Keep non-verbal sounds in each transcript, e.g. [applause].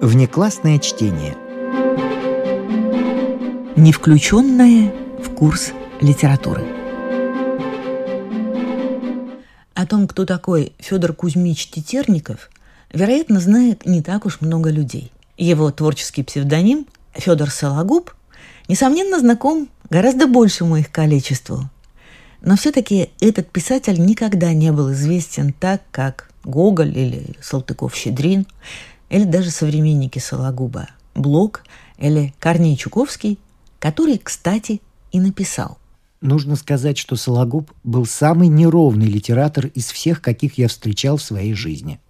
Внеклассное чтение. Не включенное в курс литературы. О том, кто такой Федор Кузьмич Тетерников, вероятно, знает не так уж много людей. Его творческий псевдоним Федор Сологуб, несомненно, знаком гораздо большему их количеству. Но все-таки этот писатель никогда не был известен так, как Гоголь или Салтыков-Щедрин, или даже современники Сологуба, Блок или Корней Чуковский, который, кстати, и написал. Нужно сказать, что Сологуб был самый неровный литератор из всех, каких я встречал в своей жизни.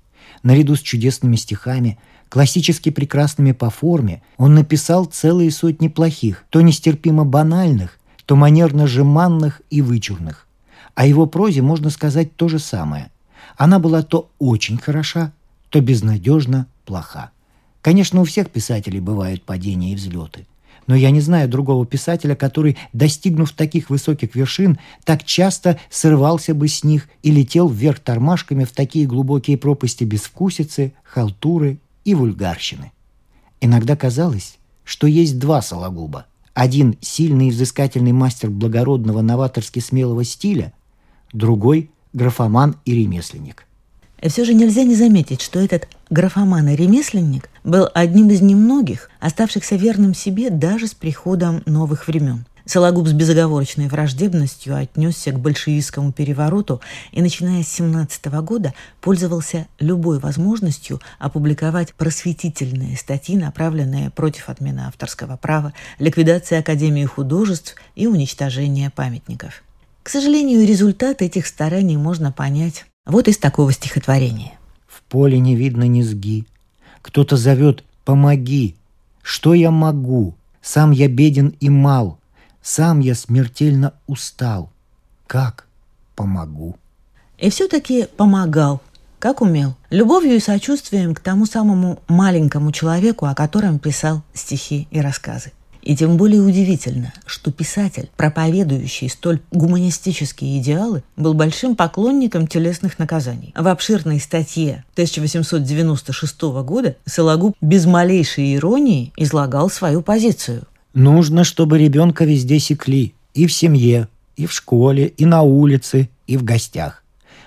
Наряду с чудесными стихами, классически прекрасными по форме, он написал целые сотни плохих, то нестерпимо банальных, то манерно жеманных и вычурных. О его прозе можно сказать то же самое. Она была то очень хороша, то безнадежно плоха. Конечно, у всех писателей бывают падения и взлеты. Но я не знаю другого писателя, который, достигнув таких высоких вершин, так часто срывался бы с них и летел вверх тормашками в такие глубокие пропасти безвкусицы, халтуры и вульгарщины. Иногда казалось, что есть два Сологуба. Один – сильный и взыскательный мастер благородного новаторски смелого стиля, другой – графоман и ремесленник. И все же нельзя не заметить, что этот графоман и ремесленник был одним из немногих, оставшихся верным себе даже с приходом новых времен. Сологуб с безоговорочной враждебностью отнесся к большевистскому перевороту и, начиная с 17 года, пользовался любой возможностью опубликовать просветительные статьи, направленные против отмены авторского права, ликвидации Академии художеств и уничтожения памятников. К сожалению, результат этих стараний можно понять вот из такого стихотворения. Поле не видно низги. Кто-то зовет «помоги». Что я могу? Сам я беден и мал. Сам я смертельно устал. Как помогу? И все-таки помогал, как умел, любовью и сочувствием к тому самому маленькому человеку, о котором писал стихи и рассказы. И тем более удивительно, что писатель, проповедующий столь гуманистические идеалы, был большим поклонником телесных наказаний. В обширной статье 1896 года Сологуб без малейшей иронии излагал свою позицию. Нужно, чтобы ребенка везде секли. И в семье, и в школе, и на улице, и в гостях.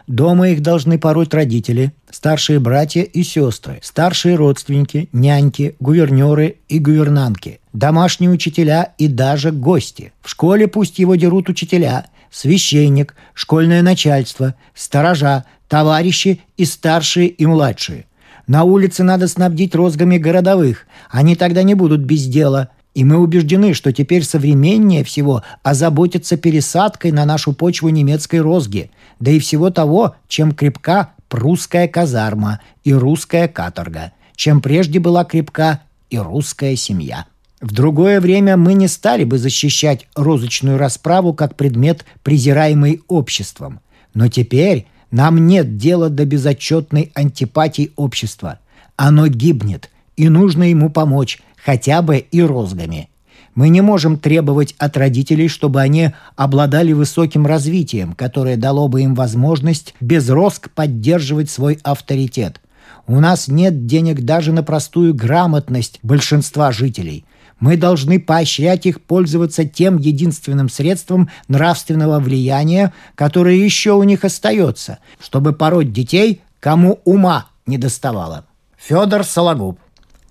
Дома их должны пороть родители, старшие братья и сестры, старшие родственники, няньки, гувернеры и гувернантки, домашние учителя и даже гости. В школе пусть его дерут учителя, священник, школьное начальство, сторожа, товарищи и старшие и младшие. На улице надо снабдить розгами городовых, они тогда не будут без дела – и мы убеждены, что теперь современнее всего озаботиться пересадкой на нашу почву немецкой розги, да и всего того, чем крепка прусская казарма и русская каторга, чем прежде была крепка и русская семья. В другое время мы не стали бы защищать розочную расправу как предмет, презираемый обществом. Но теперь нам нет дела до безотчетной антипатии общества. Оно гибнет, и нужно ему помочь, хотя бы и розгами. Мы не можем требовать от родителей, чтобы они обладали высоким развитием, которое дало бы им возможность без розг поддерживать свой авторитет. У нас нет денег даже на простую грамотность большинства жителей. Мы должны поощрять их пользоваться тем единственным средством нравственного влияния, которое еще у них остается, чтобы пороть детей, кому ума не доставало. Федор Сологуб.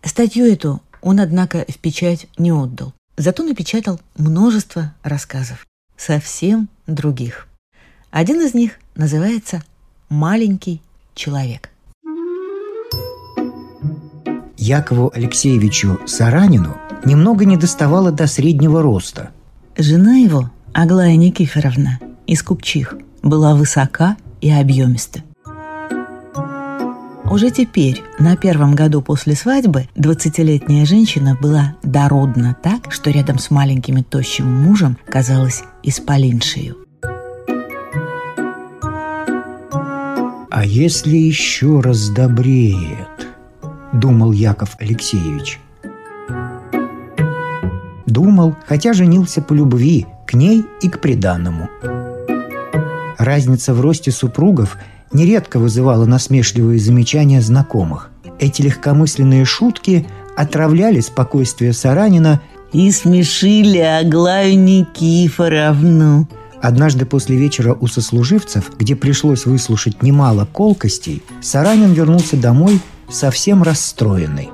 Статью эту он, однако, в печать не отдал. Зато напечатал множество рассказов, совсем других. Один из них называется «Маленький человек». Якову Алексеевичу Саранину немного не доставало до среднего роста. Жена его, Аглая Никифоровна, из Купчих, была высока и объемиста. Уже теперь, на первом году после свадьбы, 20-летняя женщина была дородна так, что рядом с маленьким и тощим мужем казалась исполиншею. «А если еще раз добреет?» – думал Яков Алексеевич. Думал, хотя женился по любви, к ней и к приданному. Разница в росте супругов – нередко вызывало насмешливые замечания знакомых. Эти легкомысленные шутки отравляли спокойствие Саранина и смешили Аглаю Никифоровну. Однажды после вечера у сослуживцев, где пришлось выслушать немало колкостей, Саранин вернулся домой совсем расстроенный.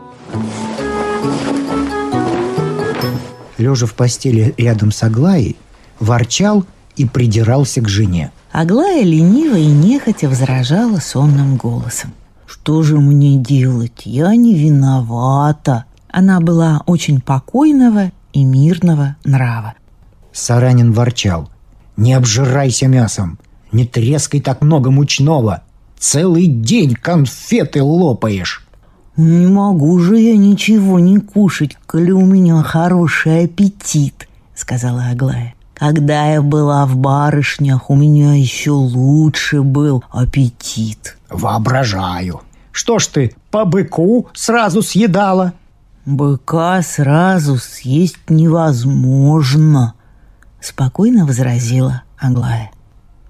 Лежа в постели рядом с Аглаей, ворчал и придирался к жене. Аглая лениво и нехотя возражала сонным голосом. «Что же мне делать? Я не виновата!» Она была очень покойного и мирного нрава. Саранин ворчал. «Не обжирайся мясом! Не трескай так много мучного! Целый день конфеты лопаешь!» «Не могу же я ничего не кушать, коли у меня хороший аппетит», — сказала Аглая. «Когда я была в барышнях, у меня еще лучше был аппетит». «Воображаю. Что ж ты, по быку сразу съедала?» «Быка сразу съесть невозможно», — спокойно возразила Аглая.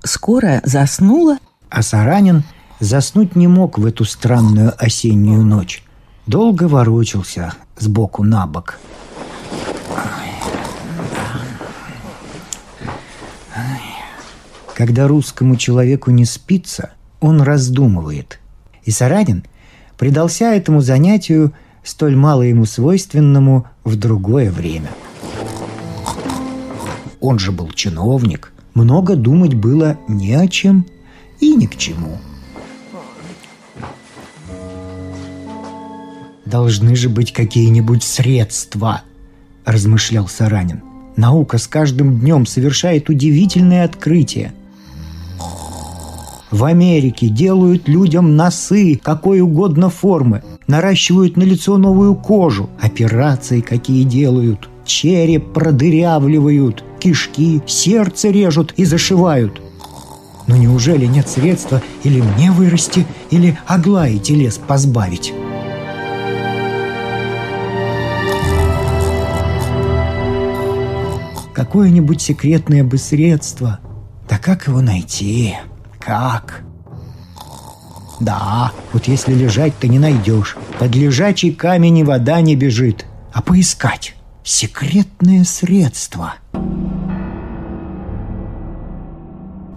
Скоро заснула, а Саранин заснуть не мог в эту странную осеннюю ночь. Долго ворочался сбоку на бок. Когда русскому человеку не спится, он раздумывает. И Саранин предался этому занятию – столь мало ему свойственному в другое время. Он же был чиновник, много думать было не о чем и ни к чему. «Должны же быть какие-нибудь средства», – размышлял Саранин. «Наука с каждым днем совершает удивительные открытия – в Америке делают людям носы какой угодно формы, наращивают на лицо новую кожу, операции какие делают, череп продырявливают, кишки, сердце режут и зашивают. Но неужели нет средства или мне вырасти, или Аглаи телес позбавить? Какое-нибудь секретное бы средство. Да как его найти? Как? Да, вот если лежать, то не найдешь. Под лежачий камень и вода не бежит. А поискать секретное средство.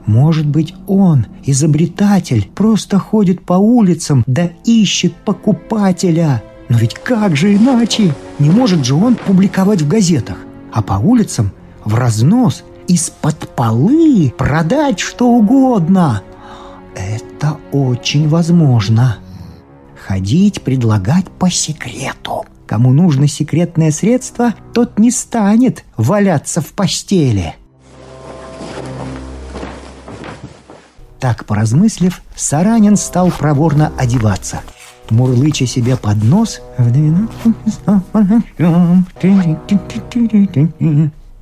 Может быть, он, изобретатель, просто ходит по улицам да ищет покупателя. Но ведь как же иначе? Не может же он публиковать в газетах, а по улицам в разнос из-под полы продать что угодно. Это очень возможно. Ходить, предлагать по секрету. Кому нужно секретное средство, тот не станет валяться в постели. Так поразмыслив, Саранин стал проворно одеваться. Мурлыча себе под нос,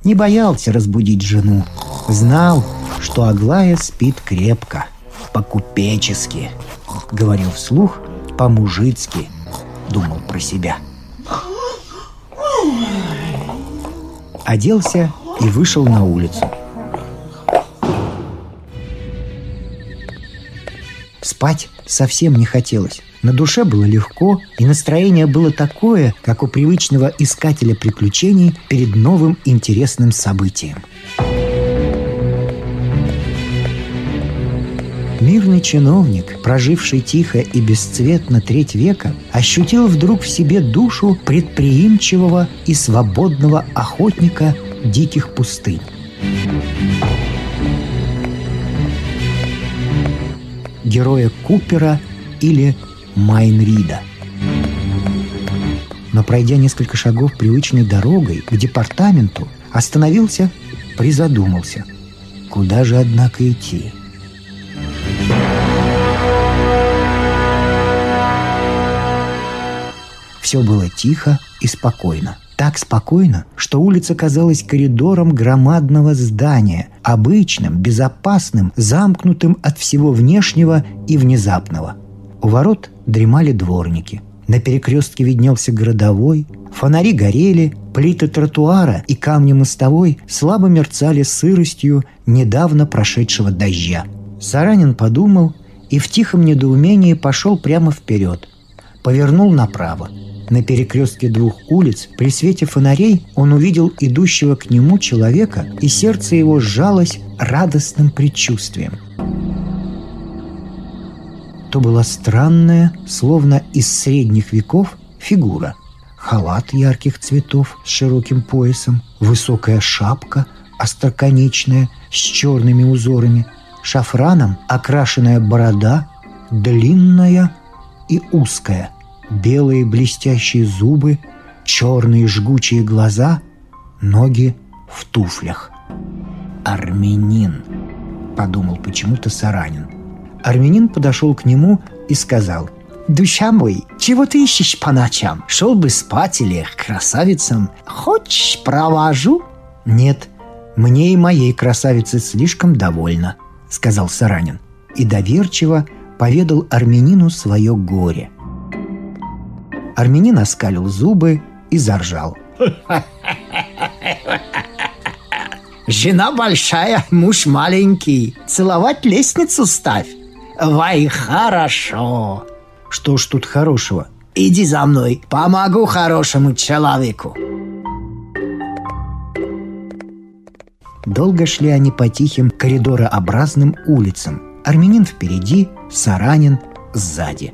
не боялся разбудить жену. Знал, что Аглая спит крепко, по-купечески. Говорил вслух, по-мужицки. Думал про себя. Оделся и вышел на улицу. Спать совсем не хотелось. На душе было легко, и настроение было такое, как у привычного искателя приключений перед новым интересным событием. Мирный чиновник, проживший тихо и бесцветно треть века, ощутил вдруг в себе душу предприимчивого и свободного охотника диких пустынь. Героя Купера или Майнрида. Но пройдя несколько шагов привычной дорогой к департаменту, остановился, призадумался. Куда же, однако, идти? Все было тихо и спокойно. Так спокойно, что улица казалась коридором громадного здания, обычным, безопасным, замкнутым от всего внешнего и внезапного – у ворот дремали дворники. На перекрестке виднелся городовой, фонари горели, плиты тротуара и камни мостовой слабо мерцали сыростью недавно прошедшего дождя. Саранин подумал и в тихом недоумении пошел прямо вперед. повернул направо. На перекрестке двух улиц при свете фонарей он увидел идущего к нему человека, и сердце его сжалось радостным предчувствием. То была странная, словно из средних веков, фигура. Халат ярких цветов с широким поясом, высокая шапка, остроконечная, с черными узорами, шафраном окрашенная борода, длинная и узкая, белые блестящие зубы, черные жгучие глаза, ноги в туфлях. «Армянин», — подумал почему-то Саранин. Армянин подошел к нему и сказал, «Душа мой, чего ты ищешь по ночам? Шел бы спать или к красавицам? Хочешь, провожу?» «Нет, мне и моей красавицы слишком довольно», — сказал Саранин. И доверчиво поведал армянину свое горе. Армянин оскалил зубы и заржал. «Жена большая, муж маленький. Целовать лестницу ставь. Вай, хорошо!» «Что ж тут хорошего?» «Иди за мной, помогу хорошему человеку!» Долго шли они по тихим коридорообразным улицам. Армянин впереди, Саранин сзади.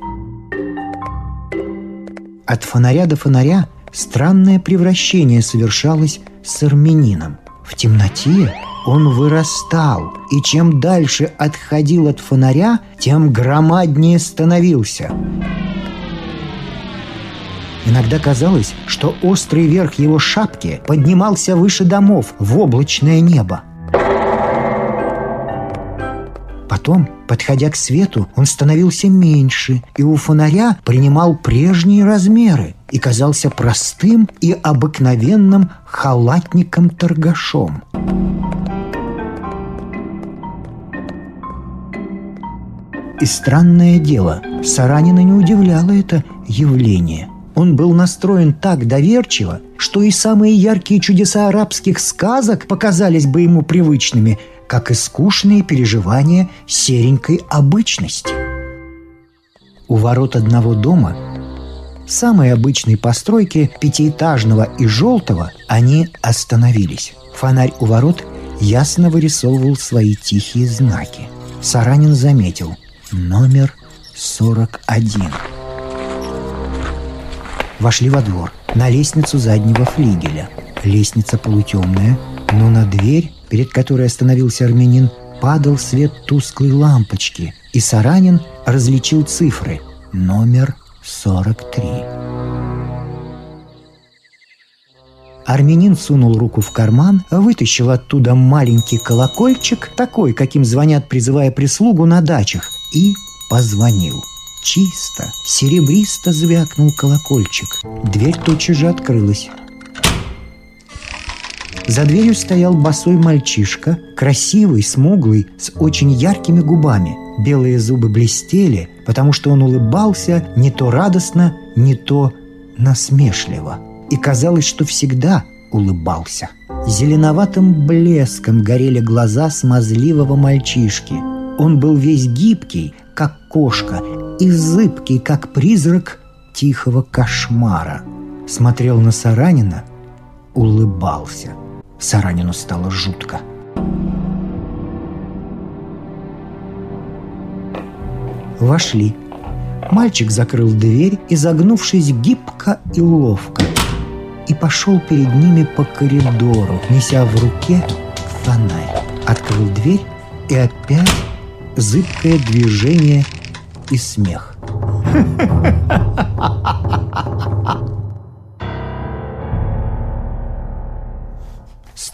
От фонаря до фонаря странное превращение совершалось с армянином. В темноте он вырастал, и чем дальше отходил от фонаря, тем громаднее становился. Иногда казалось, что острый верх его шапки поднимался выше домов в облачное небо. Потом, подходя к свету, он становился меньше, и у фонаря принимал прежние размеры и казался простым и обыкновенным халатником-торгашом. И странное дело, Саранина не удивляло это явление. Он был настроен так доверчиво, что и самые яркие чудеса арабских сказок показались бы ему привычными, как и скучные переживания серенькой обычности. У ворот одного дома, самой обычной постройки пятиэтажного и желтого, они остановились. Фонарь у ворот ясно вырисовывал свои тихие знаки. Саранин заметил номер 41. Вошли во двор, на лестницу заднего флигеля. Лестница полутемная, но на дверь, перед которой остановился армянин, падал свет тусклой лампочки, и Саранин различил цифры. Номер 43. Армянин сунул руку в карман, вытащил оттуда маленький колокольчик, такой, каким звонят, призывая прислугу на дачах, и позвонил. Чисто, серебристо звякнул колокольчик. Дверь тотчас же открылась. За дверью стоял босой мальчишка, красивый, смуглый, с очень яркими губами. Белые зубы блестели, потому что он улыбался не то радостно, не то насмешливо. И казалось, что всегда улыбался. Зеленоватым блеском горели глаза смазливого мальчишки. Он был весь гибкий, как кошка, и зыбкий, как призрак тихого кошмара. Смотрел на Саранина, улыбался – Саранину стало жутко. Вошли. Мальчик закрыл дверь, изогнувшись гибко и ловко, и пошел перед ними по коридору, неся в руке фонарь. Открыл дверь, и опять зыбкое движение и смех. [laughs]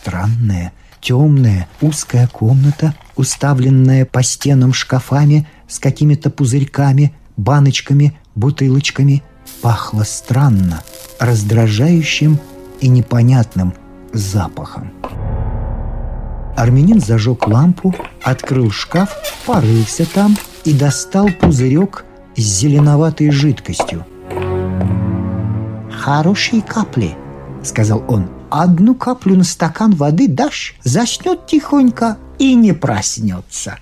Странная, темная, узкая комната, уставленная по стенам шкафами с какими-то пузырьками, баночками, бутылочками, пахла странно, раздражающим и непонятным запахом. Армянин зажег лампу, открыл шкаф, порылся там и достал пузырек с зеленоватой жидкостью. «Хорошие капли», — сказал он одну каплю на стакан воды дашь, заснет тихонько и не проснется.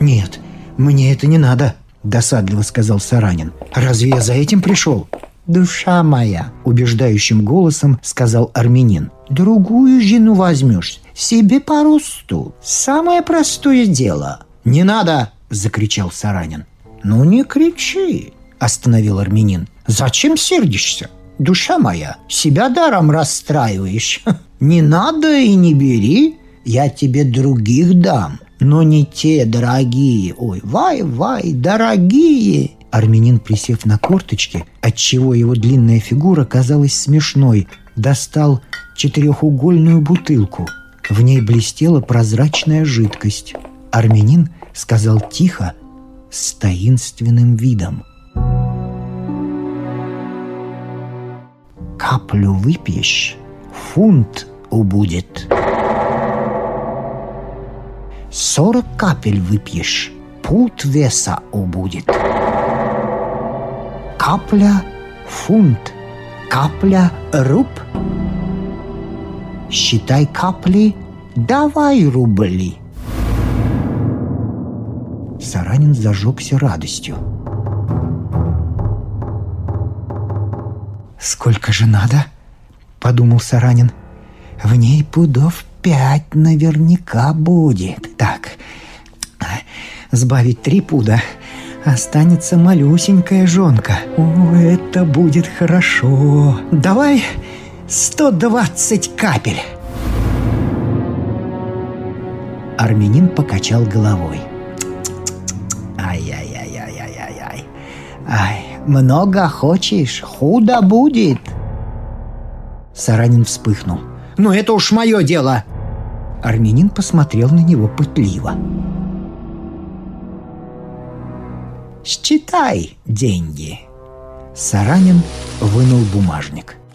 «Нет, мне это не надо», — досадливо сказал Саранин. «Разве я за этим пришел?» «Душа моя», — убеждающим голосом сказал армянин. «Другую жену возьмешь, себе по росту. Самое простое дело». «Не надо!» — закричал Саранин. «Ну не кричи!» — остановил армянин. «Зачем сердишься? Душа моя, себя даром расстраиваешь. [laughs] Не надо и не бери, я тебе других дам, но не те дорогие. Ой, вай-вай, дорогие!» Армянин, присев на корточки, отчего его длинная фигура казалась смешной, достал четырехугольную бутылку. В ней блестела прозрачная жидкость. Армянин сказал тихо, с таинственным видом. «Каплю выпьешь, фунт убудет. Сорок капель выпьешь, пут веса убудет. Капля – фунт, капля – руб. Считай капли, давай рубли – Саранин зажегся радостью. «Сколько же надо?» — подумал Саранин. «В ней пудов пять наверняка будет. Так, сбавить три пуда, останется малюсенькая жонка. О, это будет хорошо. Давай сто двадцать капель!» Армянин покачал головой – Ай-яй-яй-яй-яй-яй. Ай, много хочешь, худо будет. Саранин вспыхнул. «Ну это уж мое дело!» Армянин посмотрел на него пытливо. «Считай деньги!» Саранин вынул бумажник –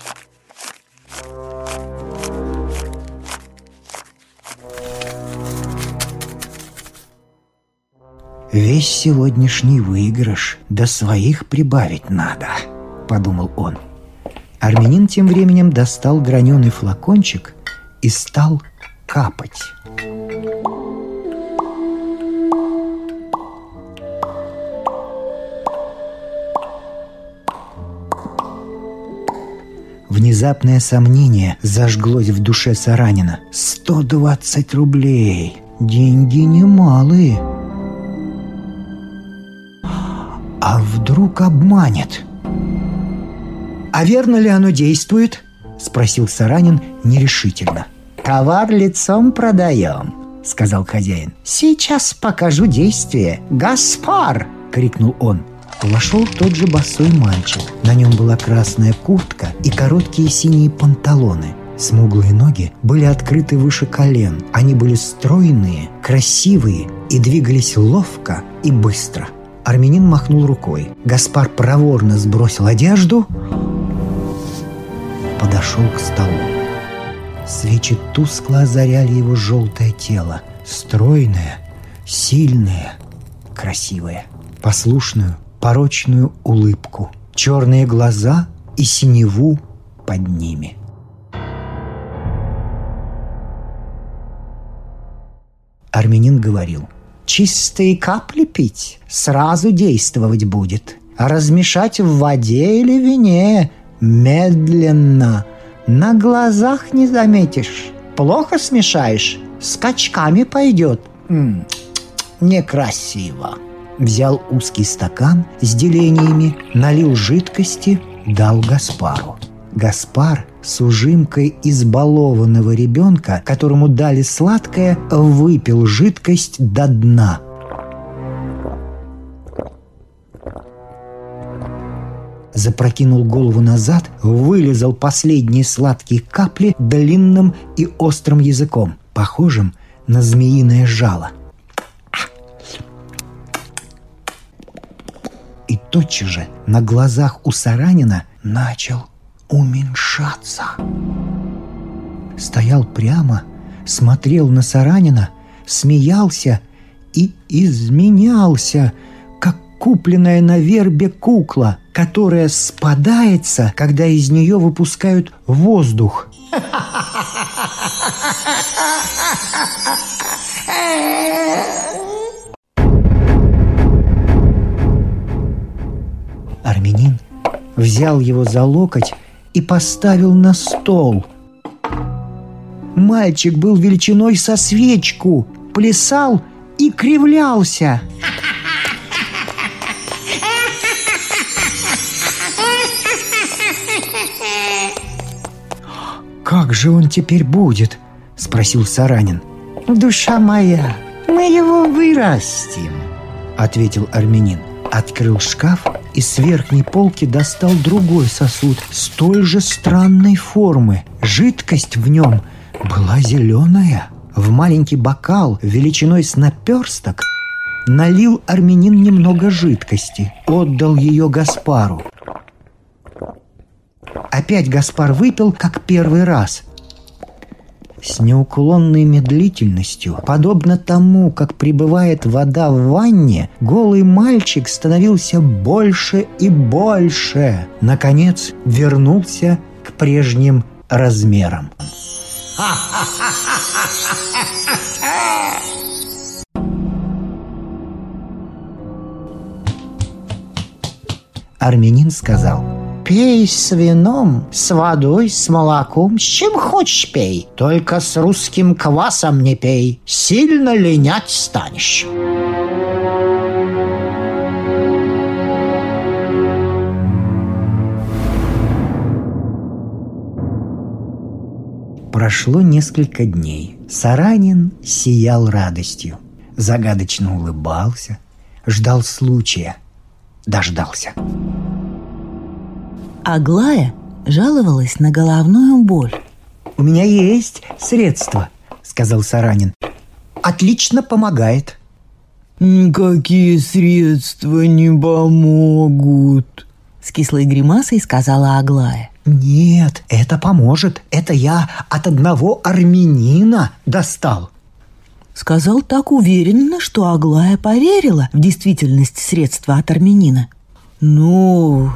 «Весь сегодняшний выигрыш до своих прибавить надо», — подумал он. Армянин тем временем достал граненый флакончик и стал капать. Внезапное сомнение зажглось в душе Саранина. «Сто двадцать рублей! Деньги немалые!» А вдруг обманет? «А верно ли оно действует?» – спросил Саранин нерешительно. «Товар лицом продаем», – сказал хозяин. «Сейчас покажу действие. Гаспар!» – крикнул он. Вошел тот же босой мальчик. На нем была красная куртка и короткие синие панталоны. Смуглые ноги были открыты выше колен. Они были стройные, красивые и двигались ловко и быстро – Армянин махнул рукой. Гаспар проворно сбросил одежду, подошел к столу. Свечи тускло озаряли его желтое тело. Стройное, сильное, красивое. Послушную, порочную улыбку. Черные глаза и синеву под ними. Армянин говорил – чистые капли пить, сразу действовать будет. Размешать в воде или вине медленно, на глазах не заметишь. Плохо смешаешь, скачками пойдет. М-м, некрасиво. Взял узкий стакан с делениями, налил жидкости, дал Гаспару. Гаспар с ужимкой избалованного ребенка, которому дали сладкое, выпил жидкость до дна. Запрокинул голову назад, вылезал последние сладкие капли длинным и острым языком, похожим на змеиное жало. И тотчас же на глазах у Саранина начал уменьшаться. Стоял прямо, смотрел на Саранина, смеялся и изменялся, как купленная на вербе кукла, которая спадается, когда из нее выпускают воздух. Армянин взял его за локоть и поставил на стол. Мальчик был величиной со свечку, плясал и кривлялся. «Как же он теперь будет?» – спросил Саранин. «Душа моя, мы его вырастим», – ответил армянин. Открыл шкаф и с верхней полки достал другой сосуд столь же странной формы. Жидкость в нем была зеленая. В маленький бокал величиной с наперсток налил армянин немного жидкости, отдал ее Гаспару. Опять Гаспар выпил, как первый раз. С неуклонной медлительностью, подобно тому, как прибывает вода в ванне, голый мальчик становился больше и больше. Наконец, вернулся к прежним размерам. Армянин сказал – Пей с вином, с водой, с молоком, с чем хочешь пей. Только с русским квасом не пей, сильно линять станешь. Прошло несколько дней. Саранин сиял радостью. Загадочно улыбался, ждал случая. Дождался. Аглая жаловалась на головную боль. «У меня есть средство», — сказал Саранин. «Отлично помогает». «Никакие средства не помогут», — с кислой гримасой сказала Аглая. «Нет, это поможет. Это я от одного армянина достал». Сказал так уверенно, что Аглая поверила в действительность средства от армянина. «Ну,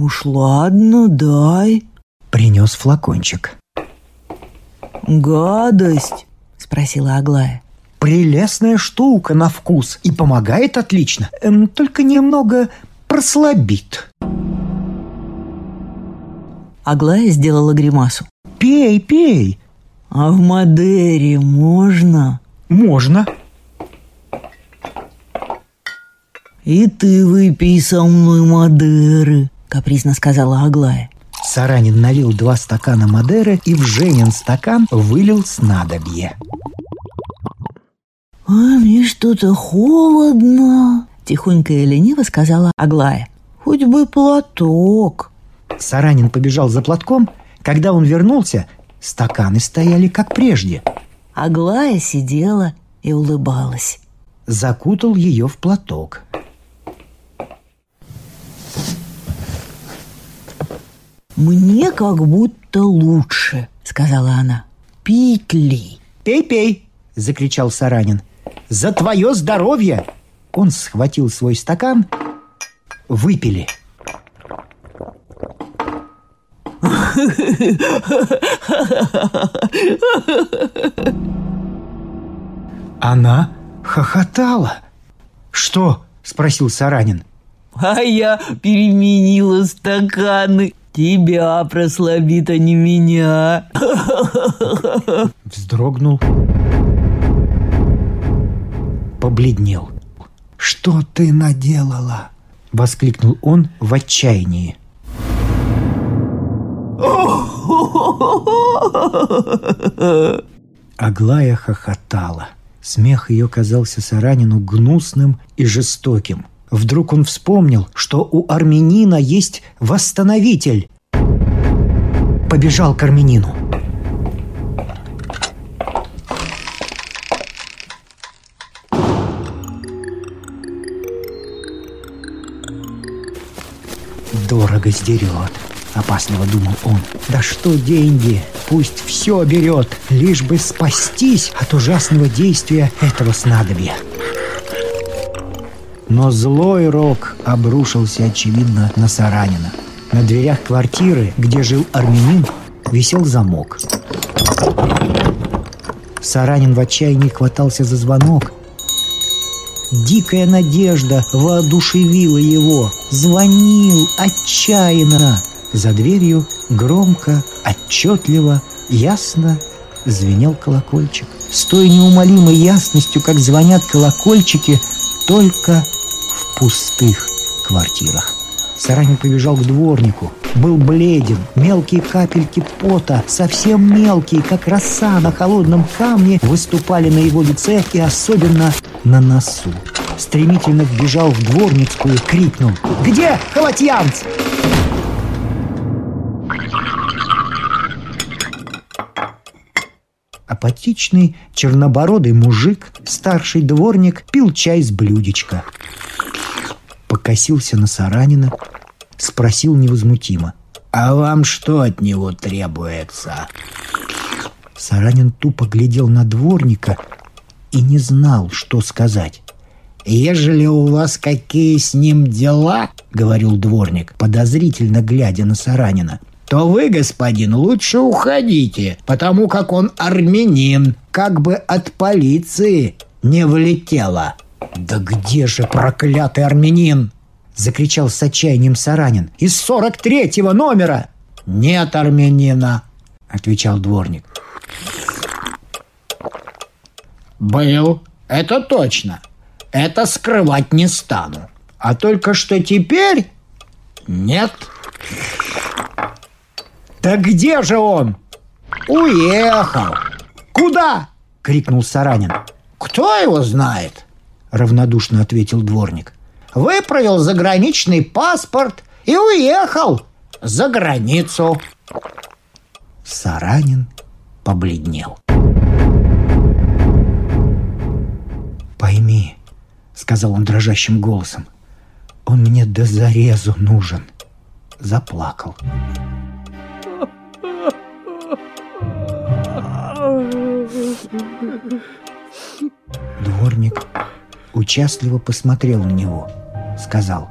«Уж ладно, дай». Принес флакончик. «Гадость?» – спросила Аглая. «Прелестная штука на вкус и помогает отлично, эм, только немного прослабит». Аглая сделала гримасу. «Пей, пей!» «А в Мадере можно?» «Можно», «И ты выпей со мной Мадеры», — капризно сказала Аглая. Саранин налил два стакана Мадеры и в Женин стакан вылил снадобье. «А мне что-то холодно», — тихонько и лениво сказала Аглая. «Хоть бы платок». Саранин побежал за платком. Когда он вернулся, стаканы стояли как прежде. Аглая сидела и улыбалась. Закутал ее в платок. «Мне как будто лучше», — сказала она. «Пить ли?» «Пей, пей!» — закричал Саранин. «За твое здоровье!» Он схватил свой стакан. Выпили. Она хохотала. «Что?» — спросил Саранин. «А я переменила стаканы», Тебя прослабит, а не меня. Вздрогнул. Побледнел. «Что ты наделала?» — воскликнул он в отчаянии. Аглая хохотала. Смех ее казался Саранину гнусным и жестоким — Вдруг он вспомнил, что у армянина есть восстановитель. Побежал к армянину. Дорого сдерет, опасливо думал он. Да что деньги, пусть все берет, лишь бы спастись от ужасного действия этого снадобья. Но злой рок обрушился, очевидно, на Саранина. На дверях квартиры, где жил армянин, висел замок. Саранин в отчаянии хватался за звонок. Дикая надежда воодушевила его. Звонил отчаянно. За дверью громко, отчетливо, ясно звенел колокольчик. С той неумолимой ясностью, как звонят колокольчики, только пустых квартирах. Саранин побежал к дворнику. Был бледен, мелкие капельки пота, совсем мелкие, как роса на холодном камне, выступали на его лице и особенно на носу. Стремительно вбежал в дворницкую, крикнул «Где холодьянц?» Апатичный, чернобородый мужик, старший дворник, пил чай с блюдечка. Покосился на Саранина, спросил невозмутимо. «А вам что от него требуется?» Саранин тупо глядел на дворника и не знал, что сказать. «Ежели у вас какие с ним дела, — говорил дворник, подозрительно глядя на Саранина, то вы, господин, лучше уходите, потому как он армянин, как бы от полиции не влетело». «Да где же проклятый армянин?» — закричал с отчаянием Саранин. «Из сорок третьего номера!» «Нет армянина!» — отвечал дворник. «Был, это точно. Это скрывать не стану. А только что теперь нет». «Да где же он?» «Уехал». «Куда?» — крикнул Саранин. «Кто его знает?» — равнодушно ответил дворник. «Выправил заграничный паспорт и уехал за границу». Саранин побледнел. «Пойми», — сказал он дрожащим голосом, — «он мне до зарезу нужен». Заплакал. Дворник участливо посмотрел на него, сказал,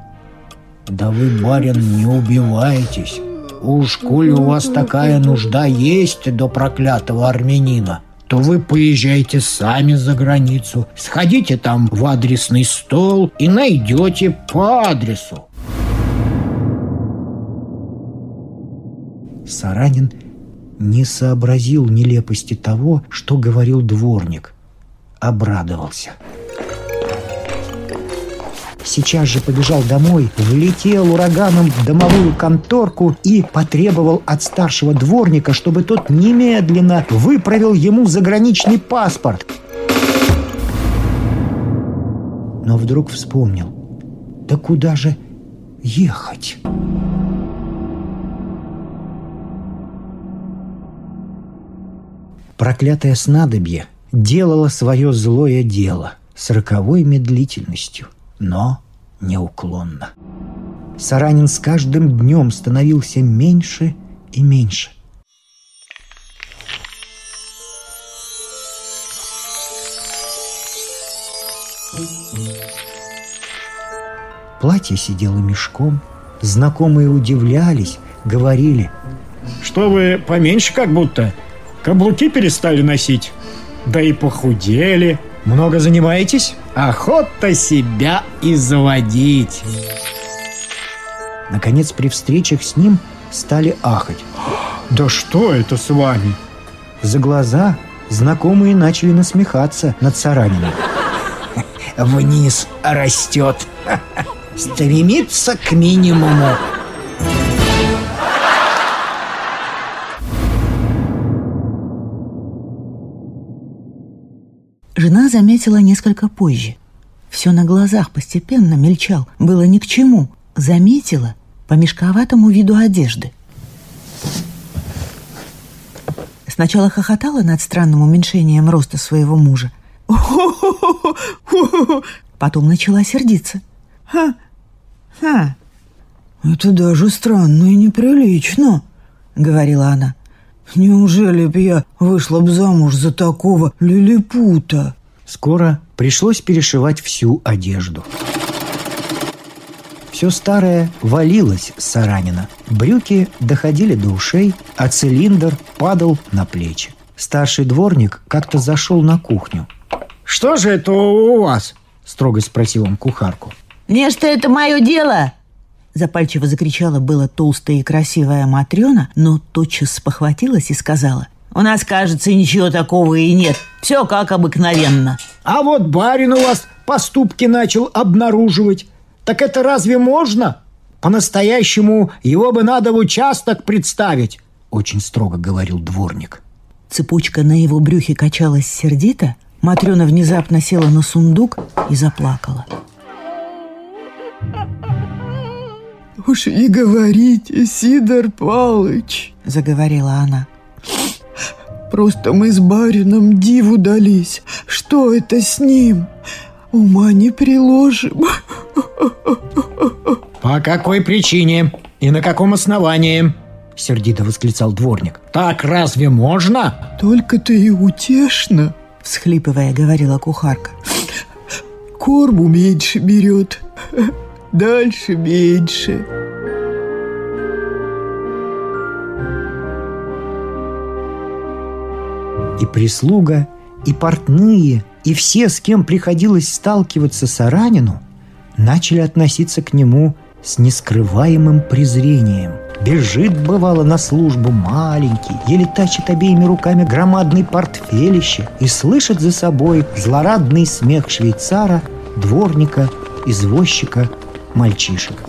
«Да вы, барин, не убивайтесь. Уж коли у вас такая нужда есть до проклятого армянина, то вы поезжайте сами за границу, сходите там в адресный стол и найдете по адресу. Саранин не сообразил нелепости того, что говорил дворник. Обрадовался. Сейчас же побежал домой, влетел ураганом в домовую конторку и потребовал от старшего дворника, чтобы тот немедленно выправил ему заграничный паспорт. Но вдруг вспомнил, да куда же ехать? Проклятое снадобье делало свое злое дело с роковой медлительностью, но неуклонно. Саранин с каждым днем становился меньше и меньше. Платье сидело мешком, знакомые удивлялись, говорили. «Что вы поменьше как будто?» Каблуки перестали носить. Да и похудели. Много занимаетесь? Охота себя и заводить. Наконец, при встречах с ним стали ахать. Да что это с вами? За глаза знакомые начали насмехаться над Сараниным. Вниз растет. Стремится к минимуму. Заметила несколько позже. Все на глазах постепенно мельчал, было ни к чему. Заметила по мешковатому виду одежды. Сначала хохотала над странным уменьшением роста своего мужа. [laughs] Потом начала сердиться. «Ха! Ха!» «Это даже странно и неприлично», — говорила она. Неужели б я вышла б замуж за такого лилипута? Скоро пришлось перешивать всю одежду. Все старое валилось с Саранина. Брюки доходили до ушей, а цилиндр падал на плечи. Старший дворник как-то зашел на кухню. «Что же это у вас?» – строго спросил он кухарку. «Не, что это мое дело!» Запальчиво закричала было толстая и красивая Матрена, но тотчас спохватилась и сказала. «У нас, кажется, ничего такого и нет. Все как обыкновенно». А вот барин у вас поступки начал обнаруживать. Так это разве можно? По-настоящему его бы надо в участок представить, очень строго говорил дворник. Цепочка на его брюхе качалась сердито, Матрена внезапно села на сундук и заплакала. «Уж не говорите, Сидор Палыч», — заговорила она. «Просто мы с барином диву дались. Что это с ним? Ума не приложим». [laughs] «По какой причине и на каком основании?» — сердито восклицал дворник. «Так разве можно?» «Только-то и утешно», — всхлипывая, говорила кухарка. «Корму меньше берет, [laughs] дальше меньше». И прислуга, и портные, и все, с кем приходилось сталкиваться с Аранину, начали относиться к нему с нескрываемым презрением. Бежит, бывало, на службу маленький, еле тащит обеими руками громадный портфелище и слышит за собой злорадный смех швейцара, дворника, извозчика, мальчишек.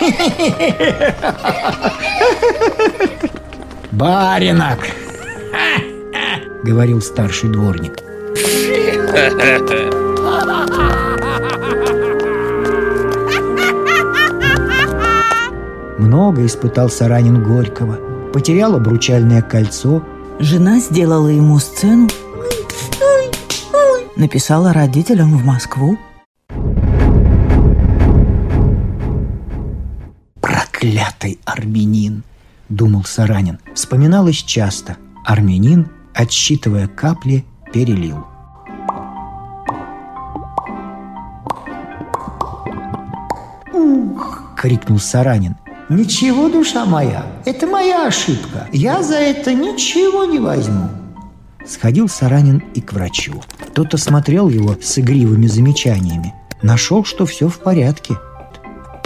[laughs] [laughs] «Баринок!» — говорил старший дворник. Много испытал Саранин Горького. Потерял обручальное кольцо. Жена сделала ему сцену, написала родителям в Москву. Проклятый армянин! Думал Саранин. Вспоминалось часто. Армянин, отсчитывая капли, перелил. «Ух!» — крикнул Саранин. «Ничего, душа моя, это моя ошибка. Я за это ничего не возьму». Сходил Саранин и к врачу. Тот осмотрел его с игривыми замечаниями. Нашел, что все в порядке.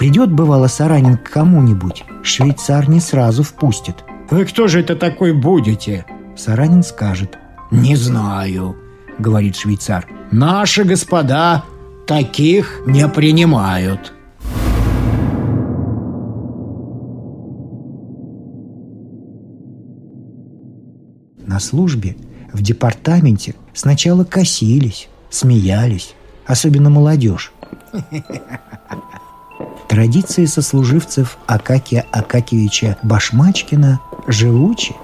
Придет, бывало, Саранин к кому-нибудь. Швейцар не сразу впустит. Вы кто же это такой будете? Саранин скажет. «Не знаю», — говорит швейцар. «Наши господа таких не принимают». На службе, в департаменте сначала косились, смеялись, особенно молодежь. Традиции сослуживцев Акакия Акакевича Башмачкина живучи.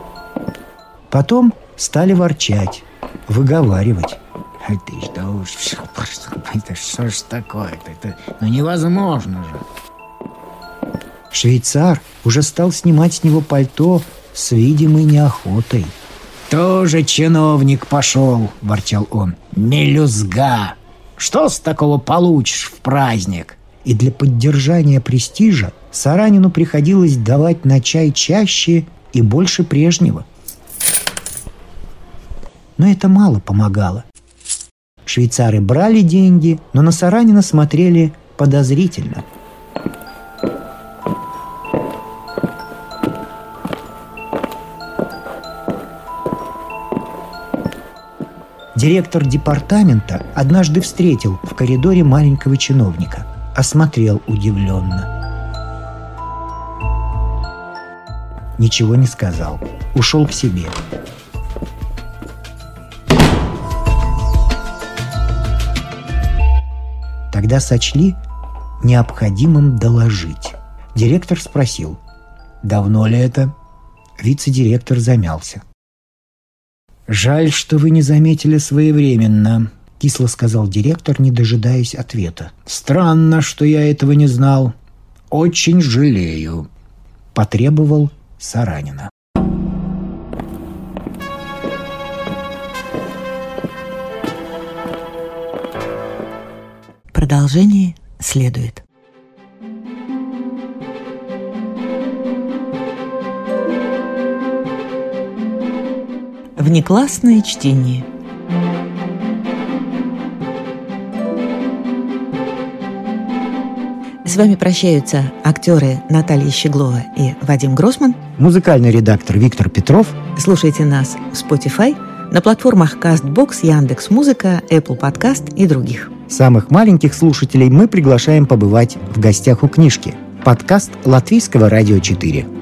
Потом стали ворчать, выговаривать. Это что уж, это что ж такое-то? Это ну невозможно же. Швейцар уже стал снимать с него пальто с видимой неохотой. «Тоже чиновник пошел», — ворчал он. «Мелюзга! Что с такого получишь в праздник?» И для поддержания престижа Саранину приходилось давать на чай чаще и больше прежнего. Но это мало помогало. Швейцары брали деньги, но на Саранина смотрели подозрительно. Директор департамента однажды встретил в коридоре маленького чиновника, осмотрел удивленно. Ничего не сказал, ушел к себе. Тогда сочли необходимым доложить. Директор спросил, давно ли это? Вице-директор замялся. «Жаль, что вы не заметили своевременно», — кисло сказал директор, не дожидаясь ответа. «Странно, что я этого не знал. Очень жалею», — потребовал Саранина. Продолжение следует. Внеклассное чтение. Вами прощаются актеры Наталья Щеглова и Вадим Гросман. Музыкальный редактор Виктор Петров. Слушайте нас в Spotify, на платформах CastBox, Яндекс.Музыка, Apple Podcast и других. Самых маленьких слушателей мы приглашаем побывать в гостях у книжки. Подкаст Латвийского радио 4.